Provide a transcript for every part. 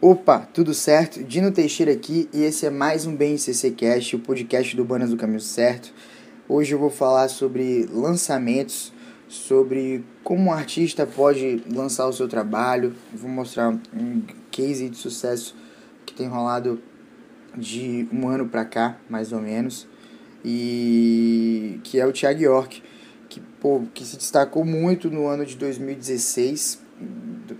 Opa, tudo certo? Dino Teixeira aqui e esse é mais um BNCC Cast, o podcast do Banas do Caminho Certo. Hoje eu vou falar sobre lançamentos, sobre como um artista pode lançar o seu trabalho. Vou mostrar um case de sucesso que tem rolado de um ano pra cá, mais ou menos, e que é o Thiago York, que, pô, que se destacou muito no ano de 2016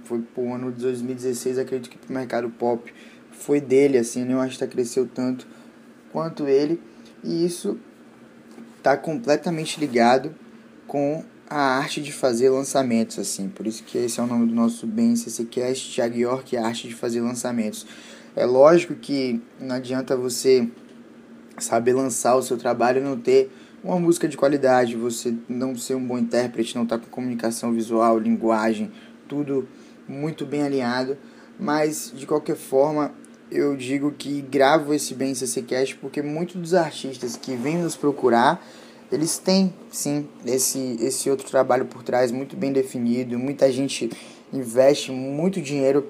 foi pro ano de 2016, acredito que pro mercado pop. Foi dele, assim, nenhum artista cresceu tanto quanto ele, e isso tá completamente ligado com a arte de fazer lançamentos, assim, por isso que esse é o nome do nosso BNCC Cast, Thiago York, a arte de fazer lançamentos. É lógico que não adianta você saber lançar o seu trabalho e não ter uma música de qualidade, você não ser um bom intérprete, não estar tá com comunicação visual, linguagem, tudo muito bem alinhado, mas de qualquer forma eu digo que gravo esse bem CCcast porque muitos dos artistas que vêm nos procurar, eles têm sim esse, esse outro trabalho por trás muito bem definido, muita gente investe muito dinheiro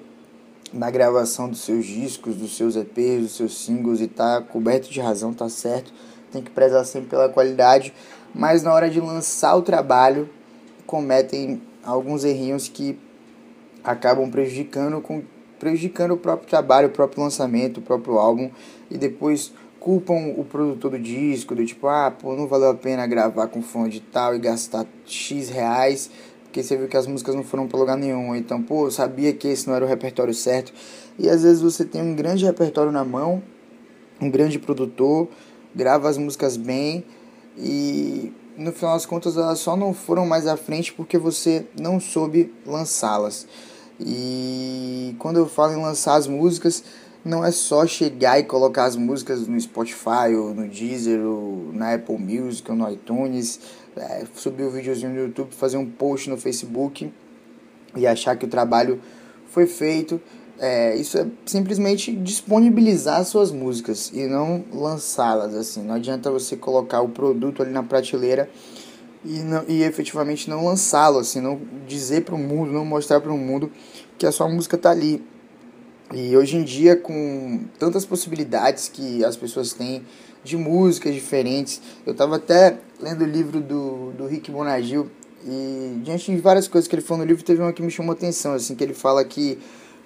na gravação dos seus discos, dos seus EPs, dos seus singles e tá coberto de razão, tá certo. Tem que prezar sempre pela qualidade, mas na hora de lançar o trabalho cometem alguns errinhos que acabam prejudicando com prejudicando o próprio trabalho, o próprio lançamento, o próprio álbum e depois culpam o produtor do disco, do tipo, ah, pô, não valeu a pena gravar com fã de tal e gastar X reais, porque você viu que as músicas não foram para lugar nenhum. Então, pô, eu sabia que esse não era o repertório certo. E às vezes você tem um grande repertório na mão, um grande produtor, grava as músicas bem e no final das contas elas só não foram mais à frente porque você não soube lançá-las. E quando eu falo em lançar as músicas, não é só chegar e colocar as músicas no Spotify, ou no Deezer, ou na Apple Music, ou no iTunes, é, subir o um videozinho no YouTube, fazer um post no Facebook e achar que o trabalho foi feito. É, isso é simplesmente disponibilizar suas músicas e não lançá-las assim. Não adianta você colocar o produto ali na prateleira e, não, e efetivamente não lançá-lo, assim, não dizer para o mundo, não mostrar para o mundo que a sua música está ali. E hoje em dia, com tantas possibilidades que as pessoas têm de músicas diferentes, eu estava até lendo o livro do, do Rick Bonagil e diante de várias coisas que ele falou no livro, teve uma que me chamou atenção, assim, que ele fala que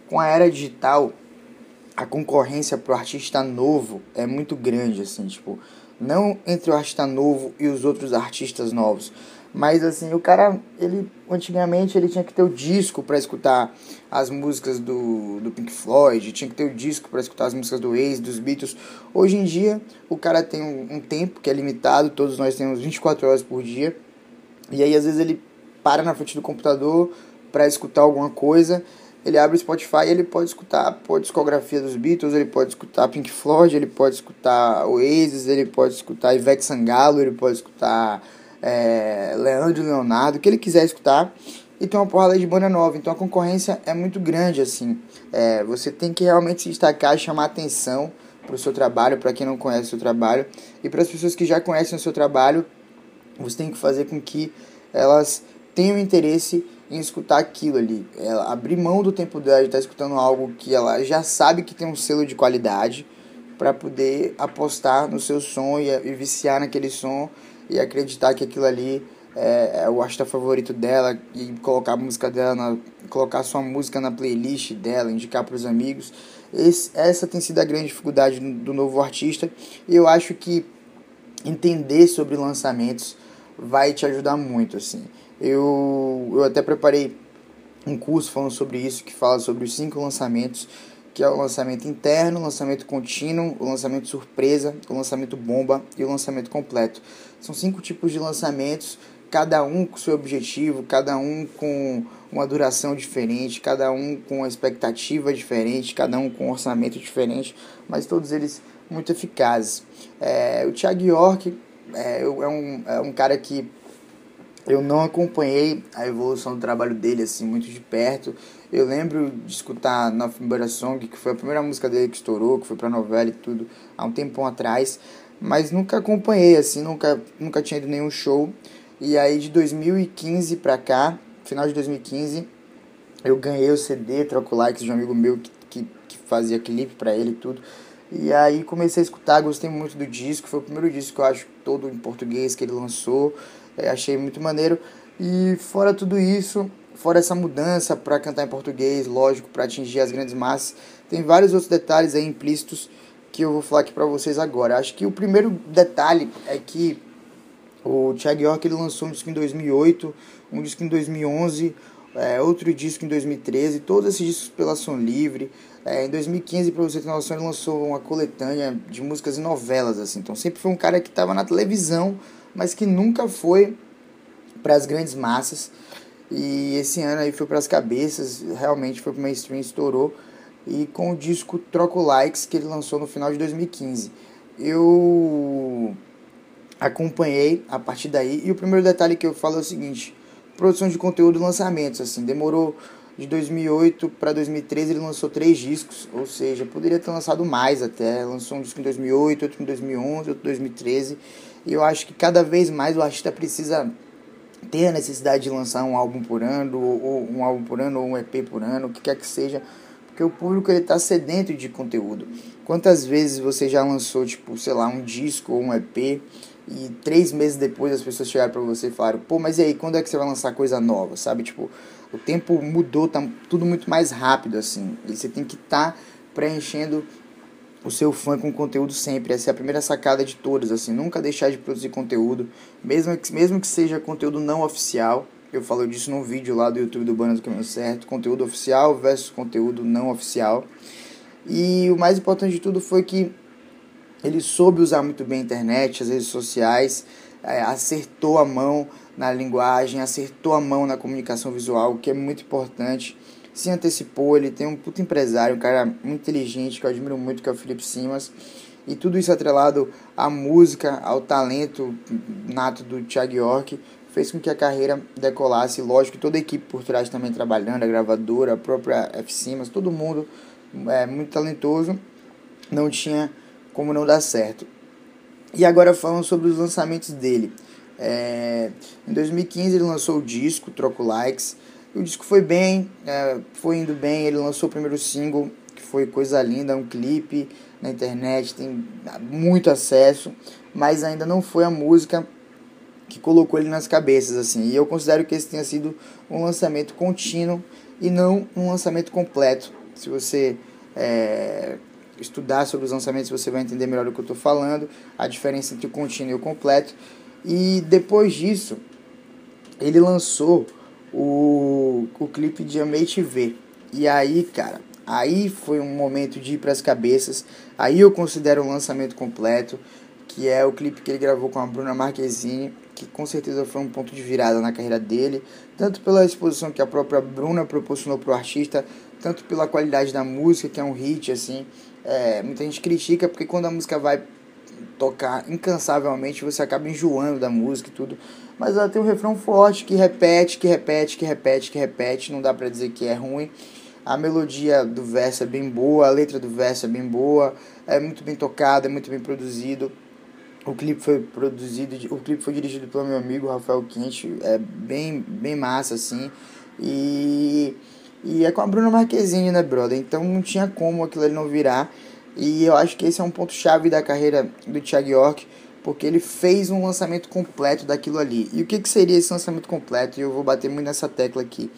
com a era digital, a concorrência pro artista novo é muito grande, assim, tipo, não entre o artista novo e os outros artistas novos, mas assim, o cara, ele antigamente ele tinha que ter o disco para escutar as músicas do, do Pink Floyd, tinha que ter o disco para escutar as músicas do Ace, dos Beatles. Hoje em dia, o cara tem um, um tempo que é limitado, todos nós temos 24 horas por dia. E aí às vezes ele para na frente do computador para escutar alguma coisa ele abre o Spotify ele pode escutar a discografia dos Beatles, ele pode escutar Pink Floyd, ele pode escutar Oasis, ele pode escutar Ivete Sangalo, ele pode escutar é, Leandro Leonardo, o que ele quiser escutar. E tem uma porrada de banda nova, então a concorrência é muito grande, assim. É, você tem que realmente se destacar, chamar atenção para o seu trabalho, para quem não conhece o seu trabalho. E para as pessoas que já conhecem o seu trabalho, você tem que fazer com que elas tenham interesse em escutar aquilo ali. Ela abrir mão do tempo dela de estar escutando algo que ela já sabe que tem um selo de qualidade para poder apostar no seu som e, e, viciar naquele som e acreditar que aquilo ali é, é o artista favorito dela e colocar a música dela, na, colocar sua música na playlist dela, indicar para os amigos. Esse, essa tem sido a grande dificuldade do, novo artista e eu acho que entender sobre lançamentos vai te ajudar muito assim. Eu, eu até preparei um curso falando sobre isso, que fala sobre os cinco lançamentos, que é o lançamento interno, o lançamento contínuo, o lançamento surpresa, o lançamento bomba e o lançamento completo. São cinco tipos de lançamentos, cada um com seu objetivo, cada um com uma duração diferente, cada um com uma expectativa diferente, cada um com um orçamento diferente, mas todos eles muito eficazes. É, o Thiago York é, é, um, é um cara que eu não acompanhei a evolução do trabalho dele assim muito de perto. Eu lembro de escutar Nothing But a Song, que foi a primeira música dele que estourou, que foi pra novela e tudo, há um tempão atrás, mas nunca acompanhei assim, nunca nunca tinha ido nenhum show. E aí de 2015 pra cá, final de 2015, eu ganhei o CD Troco Likes de um amigo meu que, que, que fazia clipe para ele e tudo. E aí comecei a escutar, gostei muito do disco. Foi o primeiro disco que eu acho todo em português que ele lançou. É, achei muito maneiro. E fora tudo isso, fora essa mudança para cantar em português, lógico, para atingir as grandes massas, tem vários outros detalhes aí implícitos que eu vou falar aqui para vocês agora. Acho que o primeiro detalhe é que o Thiago York ele lançou um disco em 2008, um disco em 2011, é, outro disco em 2013, todos esses discos pela Som Livre. É, em 2015, para você ter noção, ele lançou uma coletânea de músicas e novelas, assim. Então sempre foi um cara que estava na televisão, mas que nunca foi para as grandes massas. E esse ano aí foi para as cabeças, realmente foi para o mainstream, estourou. E com o disco Troco Likes, que ele lançou no final de 2015. Eu acompanhei a partir daí. E o primeiro detalhe que eu falo é o seguinte: produção de conteúdo e lançamentos. Assim, demorou de 2008 para 2013 ele lançou três discos, ou seja, poderia ter lançado mais até. Lançou um disco em 2008, outro em 2011, outro em 2013. E eu acho que cada vez mais o artista precisa ter a necessidade de lançar um álbum por ano, ou um álbum por ano, ou um EP por ano, o que quer que seja, porque o público ele está sedento de conteúdo. Quantas vezes você já lançou, tipo, sei lá, um disco ou um EP e três meses depois as pessoas chegaram para você e falaram, pô, mas e aí, quando é que você vai lançar coisa nova, sabe? Tipo, o tempo mudou, tá tudo muito mais rápido, assim. E você tem que estar tá preenchendo o seu fã com conteúdo sempre. Essa é a primeira sacada de todas, assim. Nunca deixar de produzir conteúdo, mesmo que, mesmo que seja conteúdo não oficial. Eu falo disso num vídeo lá do YouTube do Banda do Caminho Certo. Conteúdo oficial versus conteúdo não oficial. E o mais importante de tudo foi que ele soube usar muito bem a internet, as redes sociais, é, acertou a mão na linguagem, acertou a mão na comunicação visual, o que é muito importante. Se antecipou, ele tem um puto empresário, um cara muito inteligente que eu admiro muito, que é o Felipe Simas. E tudo isso atrelado à música, ao talento nato do Thiago York, fez com que a carreira decolasse. Lógico, toda a equipe por trás também trabalhando, a gravadora, a própria F. Simas, todo mundo é muito talentoso. Não tinha como não dar certo. E agora falando sobre os lançamentos dele. É, em 2015 ele lançou o disco Troco Likes. O disco foi bem, é, foi indo bem. Ele lançou o primeiro single, que foi Coisa Linda, um clipe na internet, tem muito acesso, mas ainda não foi a música que colocou ele nas cabeças assim. E eu considero que esse tenha sido um lançamento contínuo e não um lançamento completo. Se você é, estudar sobre os lançamentos, você vai entender melhor o que eu estou falando, a diferença entre o contínuo e o completo. E depois disso, ele lançou o, o clipe de Amei Te Ver. E aí, cara, aí foi um momento de ir para as cabeças. Aí eu considero um lançamento completo, que é o clipe que ele gravou com a Bruna Marquezine, que com certeza foi um ponto de virada na carreira dele, tanto pela exposição que a própria Bruna proporcionou para o artista, tanto pela qualidade da música, que é um hit, assim. É, muita gente critica porque quando a música vai tocar incansavelmente você acaba enjoando da música e tudo. Mas ela tem um refrão forte que repete, que repete, que repete, que repete. Não dá pra dizer que é ruim. A melodia do verso é bem boa, a letra do verso é bem boa, é muito bem tocado, é muito bem produzido. O clipe foi produzido, o clipe foi dirigido pelo meu amigo Rafael Quinte, é bem, bem massa assim. E e é com a Bruna Marquezine, né, brother? Então não tinha como aquilo ali não virar. E eu acho que esse é um ponto-chave da carreira do Thiago York, porque ele fez um lançamento completo daquilo ali. E o que, que seria esse lançamento completo? E eu vou bater muito nessa tecla aqui.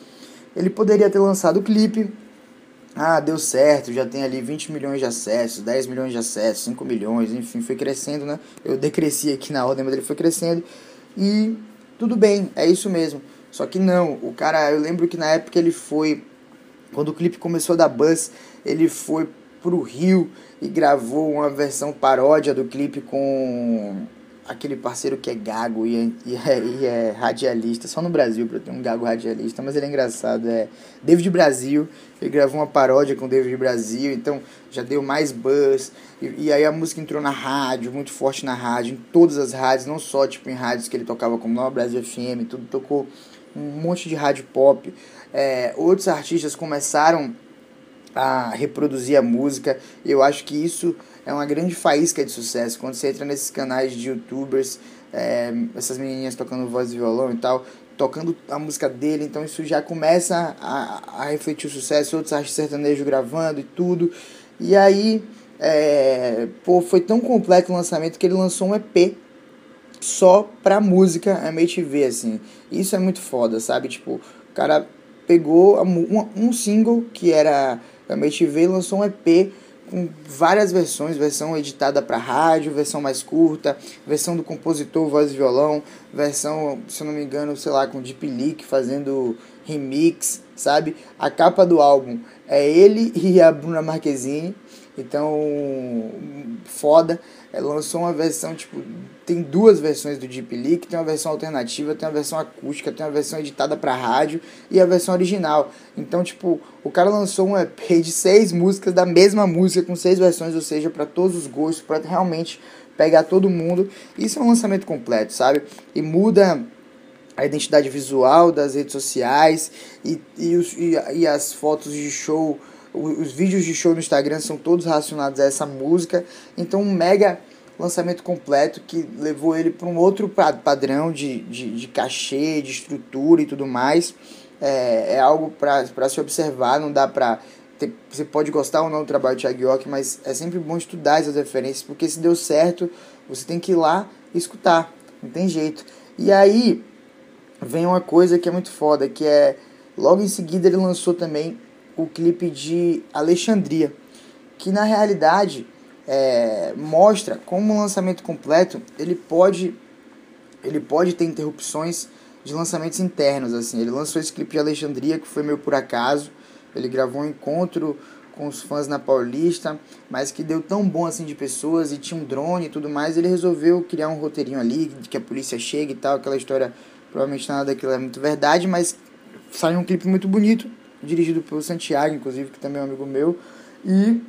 Ele poderia ter lançado o clipe. Ah, deu certo, já tem ali 20 milhões de acessos, 10 milhões de acessos, 5 milhões, enfim, foi crescendo, né? Eu decresci aqui na ordem, mas ele foi crescendo. E tudo bem, é isso mesmo. Só que não, o cara, eu lembro que na época ele foi quando o clipe começou a dar buzz, ele foi pro Rio e gravou uma versão paródia do clipe com aquele parceiro que é gago e é, e é, e é radialista, só no Brasil pra ter um gago radialista, mas ele é engraçado, é David Brasil, ele gravou uma paródia com David Brasil, então já deu mais buzz, e, e, aí a música entrou na rádio, muito forte na rádio, em todas as rádios, não só tipo em rádios que ele tocava como Nova Brasil FM, tudo tocou um monte de rádio pop, é, outros artistas começaram a reproduzir a música. Eu acho que isso é uma grande faísca de sucesso. Quando você entra nesses canais de youtubers, é, essas menininhas tocando voz e violão e tal, tocando a música dele, então isso já começa a, a refletir o sucesso, outros artistas sertanejos gravando e tudo. E aí, é, pô, foi tão completo o lançamento que ele lançou um EP só pra música MTV, assim. Isso é muito foda, sabe? Tipo, o cara pegou um, um single que era MTV e lançou um EP com várias versões, versão editada para rádio, versão mais curta, versão do compositor voz e violão, versão, se eu não me engano, sei lá, com Deep Leak fazendo remix, sabe? A capa do álbum é ele e a Bruna Marquezine, então foda. Ela lançou uma versão, tipo, tem duas versões do Deep Leak, tem uma versão alternativa, tem uma versão acústica, tem uma versão editada para rádio e a versão original. Então, tipo, o cara lançou um EP de seis músicas da mesma música com seis versões, ou seja, para todos os gostos, para realmente pegar todo mundo. Isso é um lançamento completo, sabe? E muda a identidade visual das redes sociais e, e, os, e, e as fotos de show os vídeos de show no Instagram são todos relacionados a essa música. Então, um mega lançamento completo que levou ele para um outro padrão de, de, de cachê, de estrutura e tudo mais. É, é algo para se observar, não dá para. Você pode gostar ou não do trabalho do Thiago mas é sempre bom estudar essas referências, porque se deu certo, você tem que ir lá e escutar, não tem jeito. E aí vem uma coisa que é muito foda, que é logo em seguida ele lançou também o clipe de Alexandria, que na realidade é, mostra como o lançamento completo ele pode ele pode ter interrupções de lançamentos internos assim. Ele lançou esse clipe de Alexandria que foi meio por acaso. Ele gravou um encontro com os fãs na Paulista mas que deu tão bom assim de pessoas e tinha um drone e tudo mais ele resolveu criar um roteirinho ali de que a polícia chega e tal aquela história provavelmente nada daquilo é muito verdade mas saiu um clipe muito bonito dirigido pelo Santiago, inclusive, que também é um amigo meu, e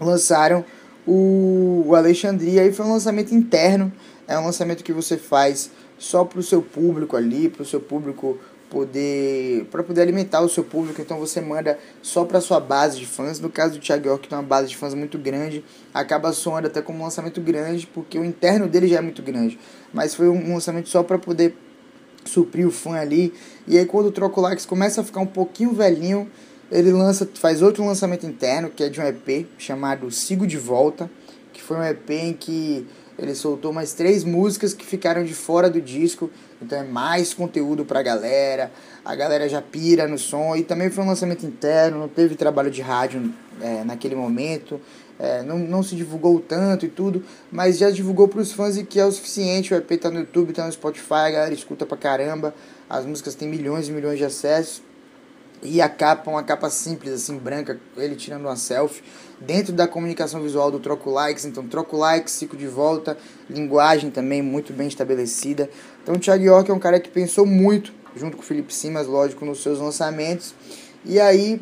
lançaram o, o Alexandria, e foi um lançamento interno, é um lançamento que você faz só para o seu público ali, para o seu público poder para poder alimentar o seu público, então você manda só para sua base de fãs. No caso do Thiago York, que tem uma base de fãs muito grande, acaba soando até como um lançamento grande, porque o interno dele já é muito grande, mas foi um lançamento só para poder suprir o fã ali. E aí quando o Trocolax começa a ficar um pouquinho velhinho, ele lança, faz outro lançamento interno, que é de um EP chamado Sigo de Volta, que foi um EP em que ele soltou mais três músicas que ficaram de fora do disco, então é mais conteúdo pra galera, a galera já pira no som, e também foi um lançamento interno, não teve trabalho de rádio é, naquele momento, é, não, não se divulgou tanto e tudo, mas já divulgou para os fãs e que é o suficiente. O EP tá no YouTube, tá no Spotify, a galera escuta pra caramba. As músicas têm milhões e milhões de acessos. E a capa, uma capa simples, assim, branca, ele tirando uma selfie. Dentro da comunicação visual do Troco Likes, então Troco Likes, ciclo de volta, linguagem também muito bem estabelecida. Então o Thiago York é um cara que pensou muito, junto com o Felipe Simas, lógico, nos seus lançamentos. E aí,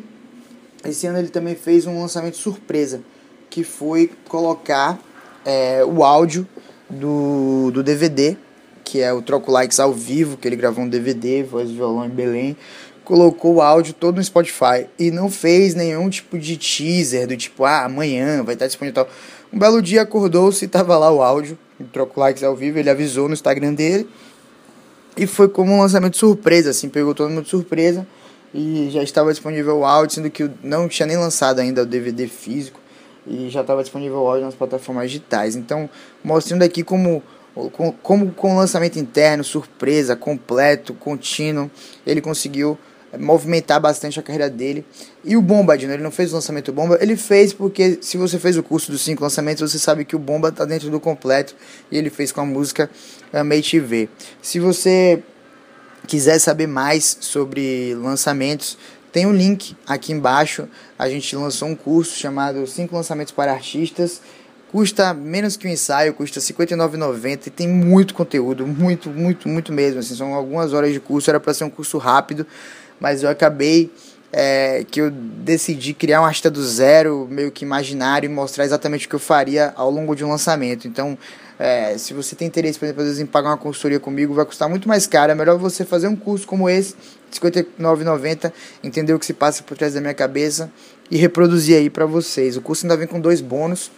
esse ano ele também fez um lançamento surpresa que foi colocar é, o áudio do, do DVD, que é o Troco Likes ao vivo, que ele gravou um DVD, voz e violão em Belém, colocou o áudio todo no Spotify e não fez nenhum tipo de teaser do tipo, ah, amanhã vai estar disponível tal. Um belo dia acordou-se e tava lá o áudio, o Troco Likes ao vivo, ele avisou no Instagram dele e foi como um lançamento surpresa, assim, pegou todo mundo de surpresa e já estava disponível o áudio, sendo que não tinha nem lançado ainda o DVD físico e já estava disponível hoje nas plataformas digitais. Então, mostrando aqui como, como com o lançamento interno, surpresa, completo, contínuo, ele conseguiu movimentar bastante a carreira dele. E o Bomba, Dino, ele não fez o lançamento Bomba, ele fez porque se você fez o curso dos cinco lançamentos, você sabe que o Bomba está dentro do completo e ele fez com a música Amei Te Ver. Se você quiser saber mais sobre lançamentos, tem um link aqui embaixo. A gente lançou um curso chamado 5 lançamentos para artistas. Custa menos que um ensaio, custa R$ 59,90 e tem muito conteúdo, muito, muito, muito mesmo. Assim, são algumas horas de curso, era para ser um curso rápido, mas eu acabei é, que eu decidi criar um artista do zero, meio que imaginário, e mostrar exatamente o que eu faria ao longo de um lançamento. Então, é, se você tem interesse, por exemplo, às vezes, em pagar uma consultoria comigo, vai custar muito mais caro. É melhor você fazer um curso como esse, R$ 59,90, entender o que se passa por trás da minha cabeça e reproduzir aí para vocês. O curso ainda vem com dois bônus.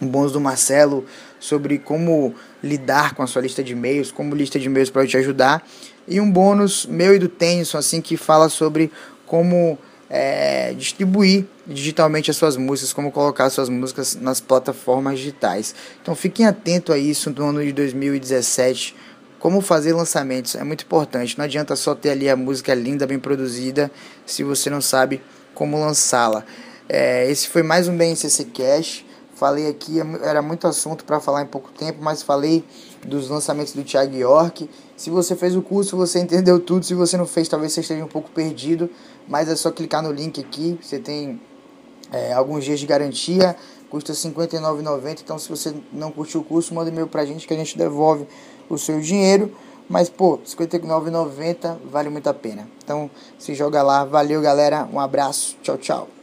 Um bônus do Marcelo sobre como lidar com a sua lista de e-mails, como lista de e-mails para te ajudar. E um bônus meu e do Tennyson, assim, que fala sobre como é, distribuir digitalmente as suas músicas, como colocar suas músicas nas plataformas digitais. Então fiquem atentos a isso no ano de 2017, como fazer lançamentos, é muito importante. Não adianta só ter ali a música linda, bem produzida, se você não sabe como lançá-la. É, esse foi mais um BNCC Cash. Falei aqui, era muito assunto para falar em pouco tempo, mas falei dos lançamentos do Thiago York. Se você fez o curso, você entendeu tudo. Se você não fez, talvez você esteja um pouco perdido. Mas é só clicar no link aqui. Você tem é, alguns dias de garantia. Custa R$ 59,90. Então, se você não curtiu o curso, manda e-mail pra gente que a gente devolve o seu dinheiro. Mas, pô, R$ 59,90 vale muito a pena. Então, se joga lá. Valeu, galera. Um abraço. Tchau, tchau.